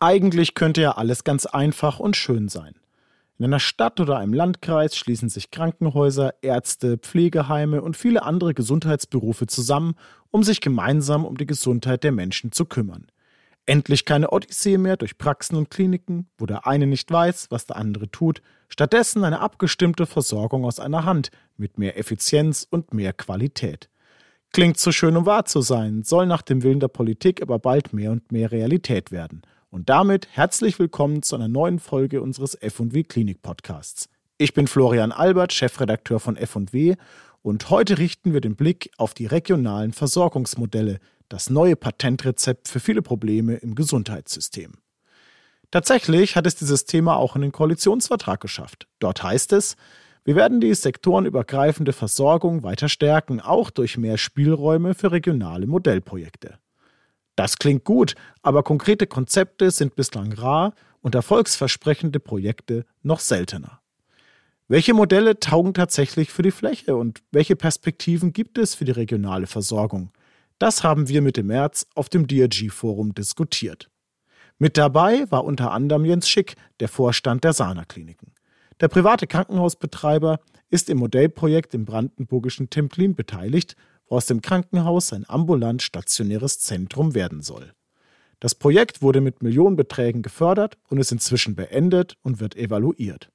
Eigentlich könnte ja alles ganz einfach und schön sein. In einer Stadt oder einem Landkreis schließen sich Krankenhäuser, Ärzte, Pflegeheime und viele andere Gesundheitsberufe zusammen, um sich gemeinsam um die Gesundheit der Menschen zu kümmern. Endlich keine Odyssee mehr durch Praxen und Kliniken, wo der eine nicht weiß, was der andere tut, stattdessen eine abgestimmte Versorgung aus einer Hand mit mehr Effizienz und mehr Qualität. Klingt zu schön, um wahr zu sein, soll nach dem Willen der Politik aber bald mehr und mehr Realität werden. Und damit herzlich willkommen zu einer neuen Folge unseres F&W Klinik Podcasts. Ich bin Florian Albert, Chefredakteur von F&W und heute richten wir den Blick auf die regionalen Versorgungsmodelle, das neue Patentrezept für viele Probleme im Gesundheitssystem. Tatsächlich hat es dieses Thema auch in den Koalitionsvertrag geschafft. Dort heißt es, wir werden die sektorenübergreifende Versorgung weiter stärken, auch durch mehr Spielräume für regionale Modellprojekte. Das klingt gut, aber konkrete Konzepte sind bislang rar und erfolgsversprechende Projekte noch seltener. Welche Modelle taugen tatsächlich für die Fläche und welche Perspektiven gibt es für die regionale Versorgung? Das haben wir Mitte März auf dem DRG-Forum diskutiert. Mit dabei war unter anderem Jens Schick, der Vorstand der Sana-Kliniken. Der private Krankenhausbetreiber ist im Modellprojekt im brandenburgischen Templin beteiligt, aus dem Krankenhaus ein ambulant stationäres Zentrum werden soll. Das Projekt wurde mit Millionenbeträgen gefördert und ist inzwischen beendet und wird evaluiert.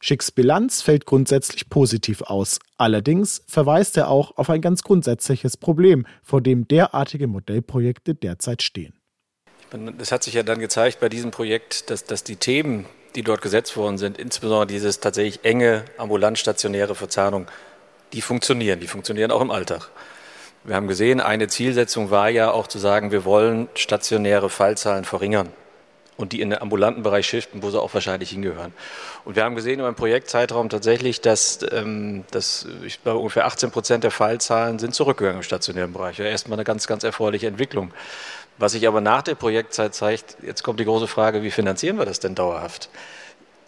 Schicks Bilanz fällt grundsätzlich positiv aus. Allerdings verweist er auch auf ein ganz grundsätzliches Problem, vor dem derartige Modellprojekte derzeit stehen. Es hat sich ja dann gezeigt bei diesem Projekt, dass, dass die Themen, die dort gesetzt worden sind, insbesondere dieses tatsächlich enge ambulant-stationäre Verzahnung, die funktionieren. Die funktionieren auch im Alltag. Wir haben gesehen, eine Zielsetzung war ja auch zu sagen, wir wollen stationäre Fallzahlen verringern und die in den ambulanten Bereich shiften, wo sie auch wahrscheinlich hingehören. Und wir haben gesehen über den Projektzeitraum tatsächlich, dass, ähm, dass ich glaube, ungefähr 18 Prozent der Fallzahlen sind zurückgegangen im stationären Bereich. Ja, erstmal eine ganz, ganz erfreuliche Entwicklung. Was sich aber nach der Projektzeit zeigt, jetzt kommt die große Frage, wie finanzieren wir das denn dauerhaft?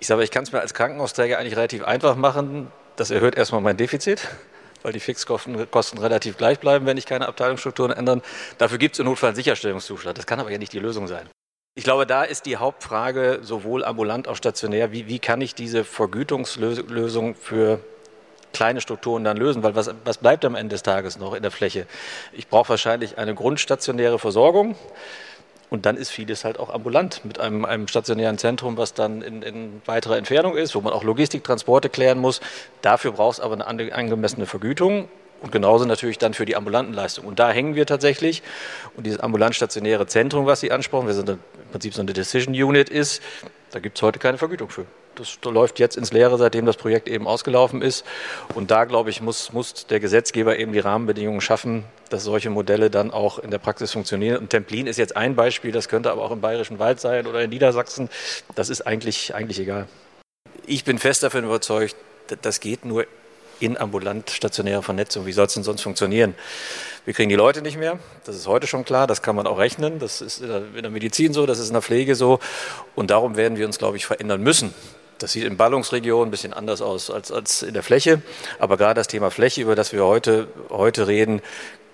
Ich sage, ich kann es mir als Krankenhausträger eigentlich relativ einfach machen. Das erhöht erstmal mein Defizit weil die Fixkosten Kosten relativ gleich bleiben, wenn ich keine Abteilungsstrukturen ändern. Dafür gibt es im Notfall einen Sicherstellungszuschlag. Das kann aber ja nicht die Lösung sein. Ich glaube, da ist die Hauptfrage sowohl ambulant als auch stationär, wie, wie kann ich diese Vergütungslösung für kleine Strukturen dann lösen, weil was, was bleibt am Ende des Tages noch in der Fläche? Ich brauche wahrscheinlich eine grundstationäre Versorgung und dann ist vieles halt auch ambulant mit einem, einem stationären Zentrum, was dann in, in, weiterer Entfernung ist, wo man auch Logistik, Transporte klären muss. Dafür braucht es aber eine angemessene Vergütung und genauso natürlich dann für die ambulanten Leistungen. Und da hängen wir tatsächlich. Und dieses ambulant-stationäre Zentrum, was Sie ansprachen, wir sind im Prinzip so eine Decision Unit ist, da gibt es heute keine Vergütung für. Das läuft jetzt ins Leere, seitdem das Projekt eben ausgelaufen ist. Und da, glaube ich, muss, muss der Gesetzgeber eben die Rahmenbedingungen schaffen, dass solche Modelle dann auch in der Praxis funktionieren. Und Templin ist jetzt ein Beispiel, das könnte aber auch im Bayerischen Wald sein oder in Niedersachsen. Das ist eigentlich, eigentlich egal. Ich bin fest davon überzeugt, das geht nur in ambulant stationäre Vernetzung. Wie soll es denn sonst funktionieren? Wir kriegen die Leute nicht mehr, das ist heute schon klar, das kann man auch rechnen, das ist in der Medizin so, das ist in der Pflege so und darum werden wir uns, glaube ich, verändern müssen. Das sieht in Ballungsregionen ein bisschen anders aus als, als in der Fläche, aber gerade das Thema Fläche, über das wir heute, heute reden,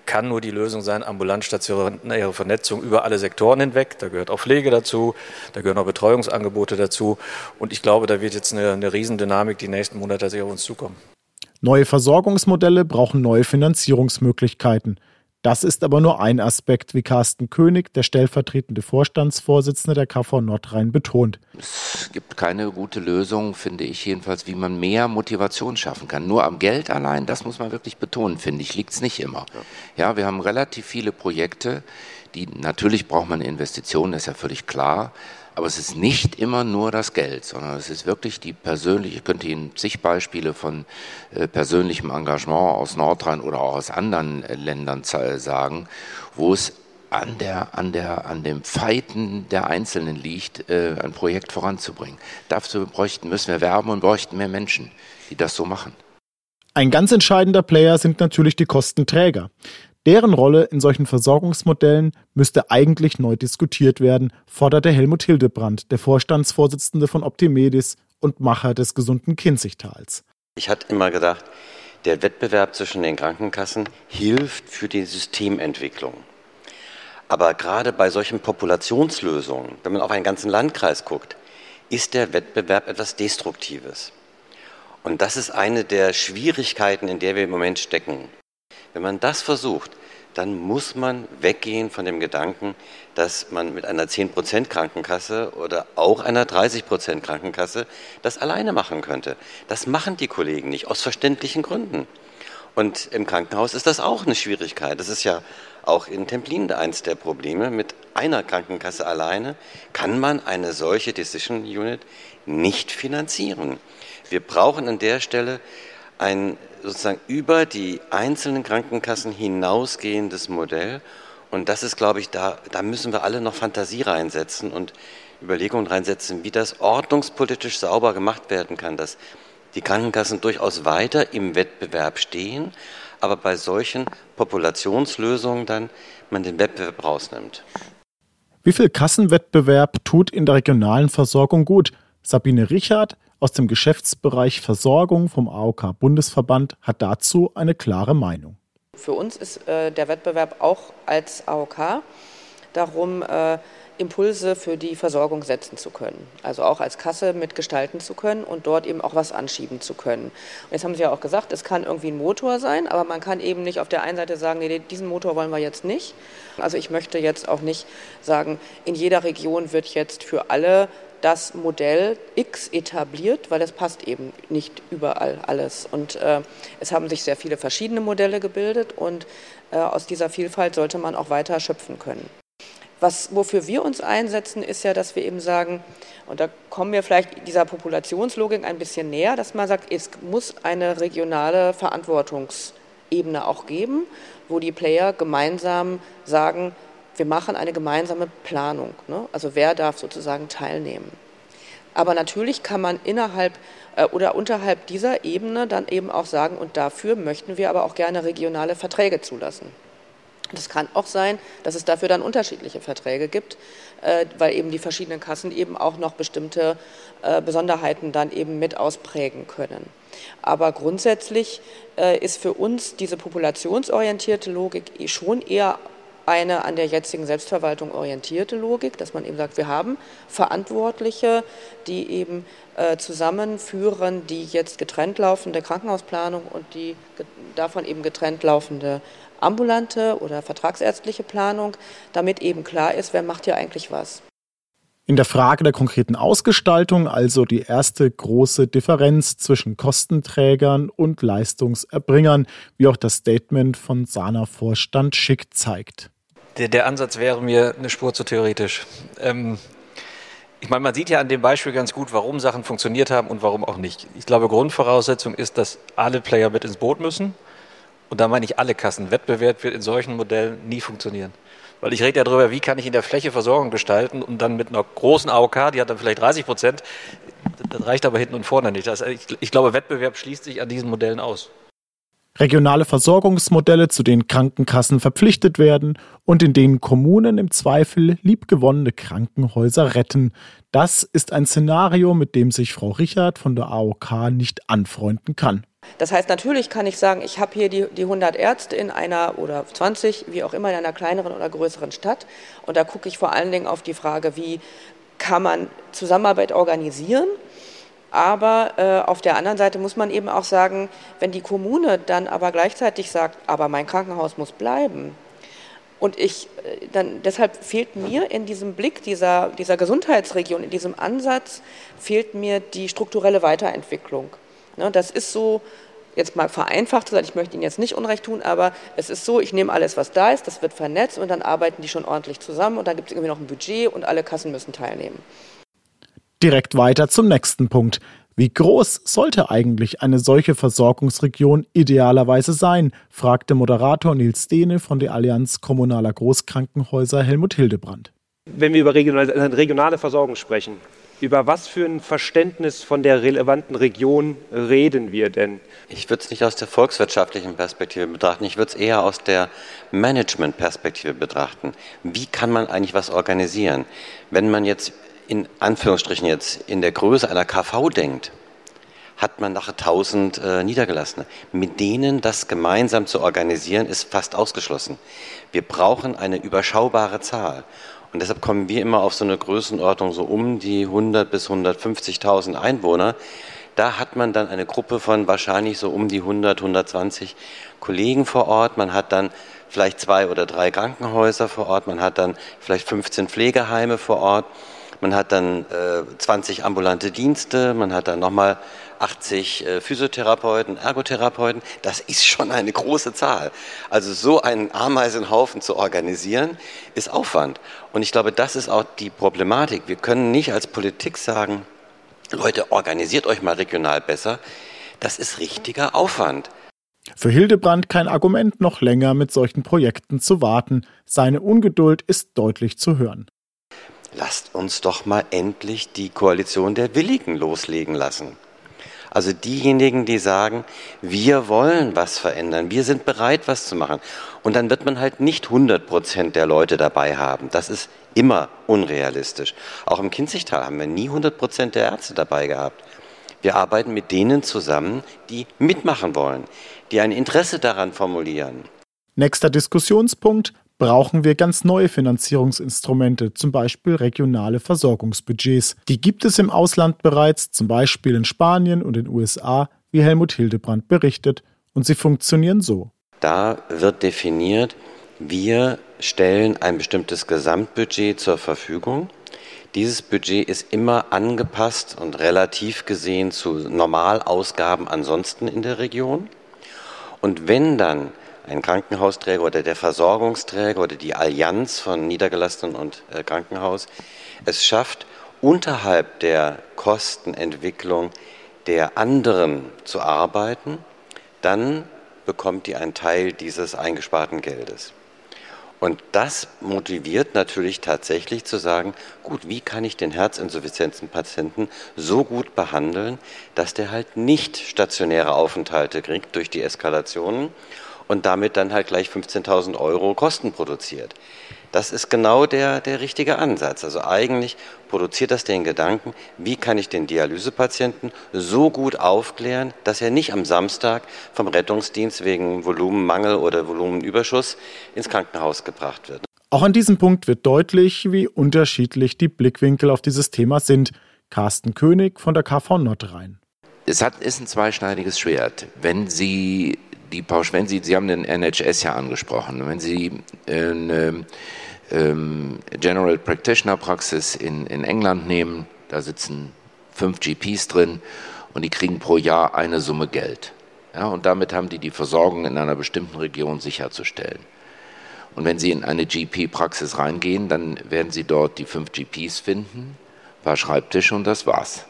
kann nur die Lösung sein, ambulant stationäre Vernetzung über alle Sektoren hinweg. Da gehört auch Pflege dazu, da gehören auch Betreuungsangebote dazu. Und ich glaube, da wird jetzt eine, eine Riesendynamik die nächsten Monate auf uns zukommen. Neue Versorgungsmodelle brauchen neue Finanzierungsmöglichkeiten. Das ist aber nur ein Aspekt, wie Carsten König, der stellvertretende Vorstandsvorsitzende der KV Nordrhein, betont. Es gibt keine gute Lösung, finde ich jedenfalls, wie man mehr Motivation schaffen kann. Nur am Geld allein, das muss man wirklich betonen, finde ich, liegt es nicht immer. Ja, wir haben relativ viele Projekte, die natürlich braucht man Investitionen, ist ja völlig klar. Aber es ist nicht immer nur das Geld, sondern es ist wirklich die persönliche, ich könnte Ihnen zig Beispiele von äh, persönlichem Engagement aus Nordrhein oder auch aus anderen äh, Ländern sagen, wo es an, der, an, der, an dem Feiten der Einzelnen liegt, äh, ein Projekt voranzubringen. Dafür bräuchten, müssen wir werben und bräuchten mehr Menschen, die das so machen. Ein ganz entscheidender Player sind natürlich die Kostenträger. Deren Rolle in solchen Versorgungsmodellen müsste eigentlich neu diskutiert werden, forderte Helmut Hildebrand, der Vorstandsvorsitzende von Optimedis und Macher des gesunden Kinzigtals. Ich hatte immer gedacht, der Wettbewerb zwischen den Krankenkassen hilft für die Systementwicklung. Aber gerade bei solchen Populationslösungen, wenn man auf einen ganzen Landkreis guckt, ist der Wettbewerb etwas Destruktives. Und das ist eine der Schwierigkeiten, in der wir im Moment stecken. Wenn man das versucht, dann muss man weggehen von dem Gedanken, dass man mit einer 10% Krankenkasse oder auch einer 30% Krankenkasse das alleine machen könnte. Das machen die Kollegen nicht, aus verständlichen Gründen. Und im Krankenhaus ist das auch eine Schwierigkeit. Das ist ja auch in Templin eins der Probleme. Mit einer Krankenkasse alleine kann man eine solche Decision Unit nicht finanzieren. Wir brauchen an der Stelle ein sozusagen über die einzelnen Krankenkassen hinausgehendes Modell. Und das ist, glaube ich, da, da müssen wir alle noch Fantasie reinsetzen und Überlegungen reinsetzen, wie das ordnungspolitisch sauber gemacht werden kann, dass die Krankenkassen durchaus weiter im Wettbewerb stehen, aber bei solchen Populationslösungen dann man den Wettbewerb rausnimmt. Wie viel Kassenwettbewerb tut in der regionalen Versorgung gut? Sabine Richard aus dem Geschäftsbereich Versorgung vom AOK Bundesverband hat dazu eine klare Meinung. Für uns ist äh, der Wettbewerb auch als AOK darum, äh, Impulse für die Versorgung setzen zu können. Also auch als Kasse mitgestalten zu können und dort eben auch was anschieben zu können. Und jetzt haben Sie ja auch gesagt, es kann irgendwie ein Motor sein, aber man kann eben nicht auf der einen Seite sagen, nee, diesen Motor wollen wir jetzt nicht. Also ich möchte jetzt auch nicht sagen, in jeder Region wird jetzt für alle das Modell X etabliert, weil es passt eben nicht überall alles. Und äh, es haben sich sehr viele verschiedene Modelle gebildet und äh, aus dieser Vielfalt sollte man auch weiter schöpfen können. Was, wofür wir uns einsetzen, ist ja, dass wir eben sagen, und da kommen wir vielleicht dieser Populationslogik ein bisschen näher, dass man sagt, es muss eine regionale Verantwortungsebene auch geben, wo die Player gemeinsam sagen, wir machen eine gemeinsame Planung. Ne? Also wer darf sozusagen teilnehmen. Aber natürlich kann man innerhalb äh, oder unterhalb dieser Ebene dann eben auch sagen, und dafür möchten wir aber auch gerne regionale Verträge zulassen. Das kann auch sein, dass es dafür dann unterschiedliche Verträge gibt, äh, weil eben die verschiedenen Kassen eben auch noch bestimmte äh, Besonderheiten dann eben mit ausprägen können. Aber grundsätzlich äh, ist für uns diese populationsorientierte Logik eh schon eher eine an der jetzigen Selbstverwaltung orientierte Logik, dass man eben sagt, wir haben Verantwortliche, die eben äh, zusammenführen die jetzt getrennt laufende Krankenhausplanung und die davon eben getrennt laufende ambulante oder vertragsärztliche Planung, damit eben klar ist, wer macht hier eigentlich was. In der Frage der konkreten Ausgestaltung also die erste große Differenz zwischen Kostenträgern und Leistungserbringern, wie auch das Statement von Sana-Vorstand Schick zeigt. Der, der, Ansatz wäre mir eine Spur zu theoretisch. Ähm, ich meine, man sieht ja an dem Beispiel ganz gut, warum Sachen funktioniert haben und warum auch nicht. Ich glaube, Grundvoraussetzung ist, dass alle Player mit ins Boot müssen. Und da meine ich alle Kassen. Wettbewerb wird in solchen Modellen nie funktionieren. Weil ich rede ja darüber, wie kann ich in der Fläche Versorgung gestalten und dann mit einer großen AOK, die hat dann vielleicht 30 Prozent, das reicht aber hinten und vorne nicht. Das, ich, ich glaube, Wettbewerb schließt sich an diesen Modellen aus. Regionale Versorgungsmodelle, zu denen Krankenkassen verpflichtet werden und in denen Kommunen im Zweifel liebgewonnene Krankenhäuser retten. Das ist ein Szenario, mit dem sich Frau Richard von der AOK nicht anfreunden kann. Das heißt, natürlich kann ich sagen, ich habe hier die, die 100 Ärzte in einer oder 20, wie auch immer, in einer kleineren oder größeren Stadt. Und da gucke ich vor allen Dingen auf die Frage, wie kann man Zusammenarbeit organisieren. Aber äh, auf der anderen Seite muss man eben auch sagen, wenn die Kommune dann aber gleichzeitig sagt, aber mein Krankenhaus muss bleiben, und ich, äh, dann, deshalb fehlt mir in diesem Blick dieser, dieser Gesundheitsregion, in diesem Ansatz, fehlt mir die strukturelle Weiterentwicklung. Ne, das ist so, jetzt mal vereinfacht sagen, ich möchte Ihnen jetzt nicht Unrecht tun, aber es ist so, ich nehme alles, was da ist, das wird vernetzt und dann arbeiten die schon ordentlich zusammen und dann gibt es irgendwie noch ein Budget und alle Kassen müssen teilnehmen. Direkt weiter zum nächsten Punkt. Wie groß sollte eigentlich eine solche Versorgungsregion idealerweise sein? fragte Moderator Nils Dehne von der Allianz Kommunaler Großkrankenhäuser Helmut Hildebrand. Wenn wir über regionale Versorgung sprechen, über was für ein Verständnis von der relevanten Region reden wir denn? Ich würde es nicht aus der volkswirtschaftlichen Perspektive betrachten, ich würde es eher aus der Management-Perspektive betrachten. Wie kann man eigentlich was organisieren? Wenn man jetzt in Anführungsstrichen jetzt in der Größe einer KV denkt, hat man nachher 1000 äh, Niedergelassene. Mit denen das gemeinsam zu organisieren, ist fast ausgeschlossen. Wir brauchen eine überschaubare Zahl. Und deshalb kommen wir immer auf so eine Größenordnung so um die 100 bis 150.000 Einwohner. Da hat man dann eine Gruppe von wahrscheinlich so um die 100, 120 Kollegen vor Ort. Man hat dann vielleicht zwei oder drei Krankenhäuser vor Ort. Man hat dann vielleicht 15 Pflegeheime vor Ort. Man hat dann äh, 20 ambulante Dienste. Man hat dann nochmal 80 äh, Physiotherapeuten, Ergotherapeuten, das ist schon eine große Zahl. Also so einen Ameisenhaufen zu organisieren, ist Aufwand. Und ich glaube, das ist auch die Problematik. Wir können nicht als Politik sagen, Leute, organisiert euch mal regional besser. Das ist richtiger Aufwand. Für Hildebrand kein Argument, noch länger mit solchen Projekten zu warten. Seine Ungeduld ist deutlich zu hören. Lasst uns doch mal endlich die Koalition der Willigen loslegen lassen. Also diejenigen, die sagen, wir wollen was verändern, wir sind bereit, was zu machen. Und dann wird man halt nicht 100 Prozent der Leute dabei haben. Das ist immer unrealistisch. Auch im Kinzigtal haben wir nie 100 Prozent der Ärzte dabei gehabt. Wir arbeiten mit denen zusammen, die mitmachen wollen, die ein Interesse daran formulieren. Nächster Diskussionspunkt brauchen wir ganz neue Finanzierungsinstrumente, zum Beispiel regionale Versorgungsbudgets. Die gibt es im Ausland bereits, zum Beispiel in Spanien und den USA, wie Helmut Hildebrand berichtet, und sie funktionieren so. Da wird definiert, wir stellen ein bestimmtes Gesamtbudget zur Verfügung. Dieses Budget ist immer angepasst und relativ gesehen zu Normalausgaben ansonsten in der Region. Und wenn dann ein Krankenhausträger oder der Versorgungsträger oder die Allianz von Niedergelassenen und äh, Krankenhaus es schafft, unterhalb der Kostenentwicklung der anderen zu arbeiten, dann bekommt die einen Teil dieses eingesparten Geldes. Und das motiviert natürlich tatsächlich zu sagen, gut, wie kann ich den Herzinsuffizienzenpatienten so gut behandeln, dass der halt nicht stationäre Aufenthalte kriegt durch die Eskalationen und damit dann halt gleich 15.000 Euro Kosten produziert. Das ist genau der, der richtige Ansatz. Also eigentlich produziert das den Gedanken, wie kann ich den Dialysepatienten so gut aufklären, dass er nicht am Samstag vom Rettungsdienst wegen Volumenmangel oder Volumenüberschuss ins Krankenhaus gebracht wird. Auch an diesem Punkt wird deutlich, wie unterschiedlich die Blickwinkel auf dieses Thema sind. Carsten König von der KV Nordrhein. Es hat, ist ein zweischneidiges Schwert. Wenn Sie die Pausch, wenn Sie, Sie haben den NHS ja angesprochen, wenn Sie eine ähm, General Practitioner Praxis in, in England nehmen, da sitzen fünf GPs drin und die kriegen pro Jahr eine Summe Geld. Ja, und damit haben die die Versorgung in einer bestimmten Region sicherzustellen. Und wenn Sie in eine GP-Praxis reingehen, dann werden Sie dort die fünf GPs finden, ein paar Schreibtische und das war's.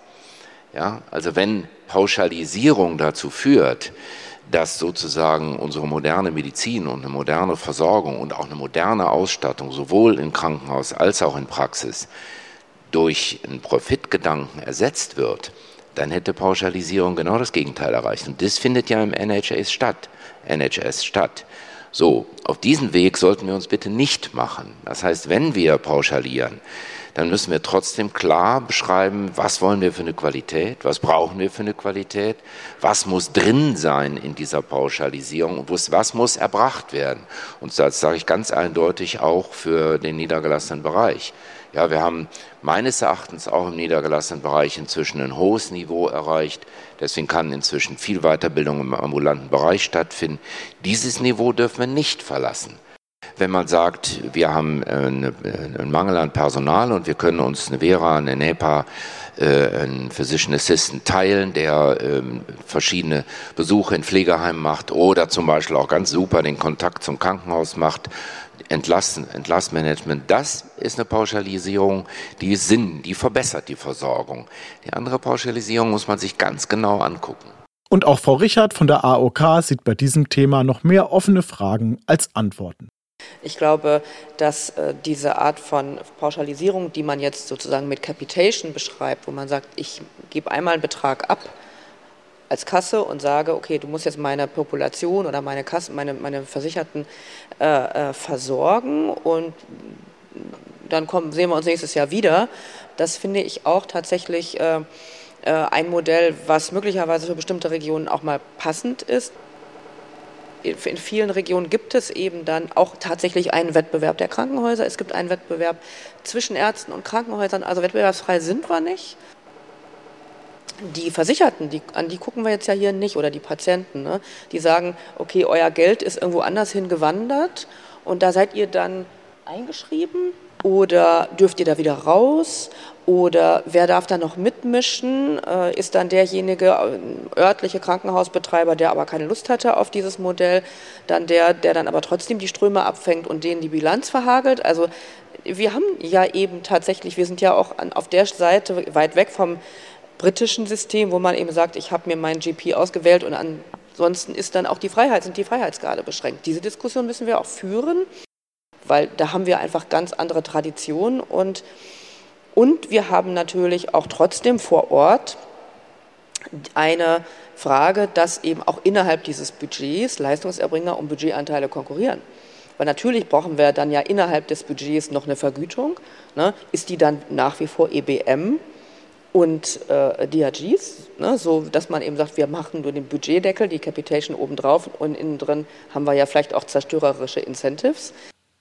Ja, also wenn Pauschalisierung dazu führt, dass sozusagen unsere moderne Medizin und eine moderne Versorgung und auch eine moderne Ausstattung sowohl in Krankenhaus als auch in Praxis durch einen Profitgedanken ersetzt wird, dann hätte Pauschalisierung genau das Gegenteil erreicht. Und das findet ja im NHS statt. NHS statt. So, auf diesen Weg sollten wir uns bitte nicht machen. Das heißt, wenn wir pauschalieren, dann müssen wir trotzdem klar beschreiben, was wollen wir für eine Qualität, was brauchen wir für eine Qualität, was muss drin sein in dieser Pauschalisierung und was muss erbracht werden. Und das sage ich ganz eindeutig auch für den niedergelassenen Bereich. Ja, wir haben meines Erachtens auch im niedergelassenen Bereich inzwischen ein hohes Niveau erreicht. Deswegen kann inzwischen viel Weiterbildung im ambulanten Bereich stattfinden. Dieses Niveau dürfen wir nicht verlassen wenn man sagt, wir haben äh, einen Mangel an Personal und wir können uns eine Vera, eine NEPA, äh, einen Physician Assistant teilen, der ähm, verschiedene Besuche in Pflegeheimen macht oder zum Beispiel auch ganz super den Kontakt zum Krankenhaus macht, Entlassen, Entlastmanagement, das ist eine Pauschalisierung, die Sinn, die verbessert die Versorgung. Die andere Pauschalisierung muss man sich ganz genau angucken. Und auch Frau Richard von der AOK sieht bei diesem Thema noch mehr offene Fragen als Antworten. Ich glaube, dass äh, diese Art von Pauschalisierung, die man jetzt sozusagen mit Capitation beschreibt, wo man sagt, ich gebe einmal einen Betrag ab als Kasse und sage, okay, du musst jetzt meine Population oder meine Kassen, meine, meine Versicherten äh, äh, versorgen und dann kommen, sehen wir uns nächstes Jahr wieder. Das finde ich auch tatsächlich äh, äh, ein Modell, was möglicherweise für bestimmte Regionen auch mal passend ist. In vielen Regionen gibt es eben dann auch tatsächlich einen Wettbewerb der Krankenhäuser. Es gibt einen Wettbewerb zwischen Ärzten und Krankenhäusern. Also wettbewerbsfrei sind wir nicht. Die Versicherten, die, an die gucken wir jetzt ja hier nicht, oder die Patienten, ne? die sagen, okay, euer Geld ist irgendwo anders hingewandert und da seid ihr dann eingeschrieben oder dürft ihr da wieder raus oder wer darf da noch mitmischen? Äh, ist dann derjenige äh, örtliche Krankenhausbetreiber, der aber keine Lust hatte auf dieses Modell, dann der, der dann aber trotzdem die Ströme abfängt und denen die Bilanz verhagelt? Also wir haben ja eben tatsächlich, wir sind ja auch an, auf der Seite weit weg vom britischen System, wo man eben sagt, ich habe mir meinen GP ausgewählt und ansonsten ist dann auch die Freiheit, sind die Freiheitsgrade beschränkt. Diese Diskussion müssen wir auch führen, weil da haben wir einfach ganz andere Traditionen und und wir haben natürlich auch trotzdem vor Ort eine Frage, dass eben auch innerhalb dieses Budgets Leistungserbringer um Budgetanteile konkurrieren. Weil natürlich brauchen wir dann ja innerhalb des Budgets noch eine Vergütung. Ne? Ist die dann nach wie vor EBM und äh, DRGs, ne? so dass man eben sagt, wir machen nur den Budgetdeckel, die Capitation obendrauf und innen drin haben wir ja vielleicht auch zerstörerische Incentives.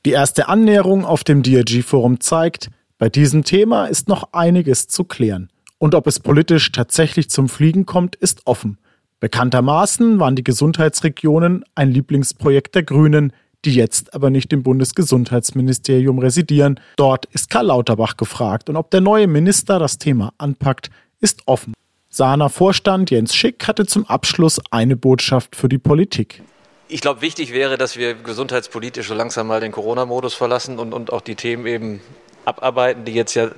Die erste Annäherung auf dem DRG-Forum zeigt, bei diesem Thema ist noch einiges zu klären. Und ob es politisch tatsächlich zum Fliegen kommt, ist offen. Bekanntermaßen waren die Gesundheitsregionen ein Lieblingsprojekt der Grünen, die jetzt aber nicht im Bundesgesundheitsministerium residieren. Dort ist Karl Lauterbach gefragt und ob der neue Minister das Thema anpackt, ist offen. Sahner Vorstand Jens Schick hatte zum Abschluss eine Botschaft für die Politik. Ich glaube, wichtig wäre, dass wir gesundheitspolitisch so langsam mal den Corona-Modus verlassen und, und auch die Themen eben abarbeiten, die jetzt ja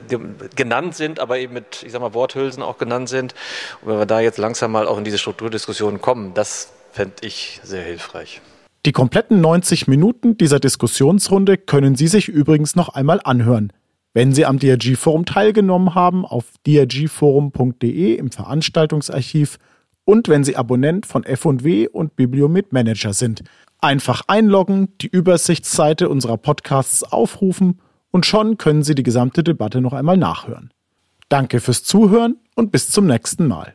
genannt sind, aber eben mit, ich sag mal, Worthülsen auch genannt sind. Und wenn wir da jetzt langsam mal auch in diese Strukturdiskussion kommen, das fände ich sehr hilfreich. Die kompletten 90 Minuten dieser Diskussionsrunde können Sie sich übrigens noch einmal anhören. Wenn Sie am DRG-Forum teilgenommen haben, auf drgforum.de im Veranstaltungsarchiv und wenn Sie Abonnent von F&W und Bibliomet Manager sind. Einfach einloggen, die Übersichtsseite unserer Podcasts aufrufen und schon können Sie die gesamte Debatte noch einmal nachhören. Danke fürs Zuhören und bis zum nächsten Mal.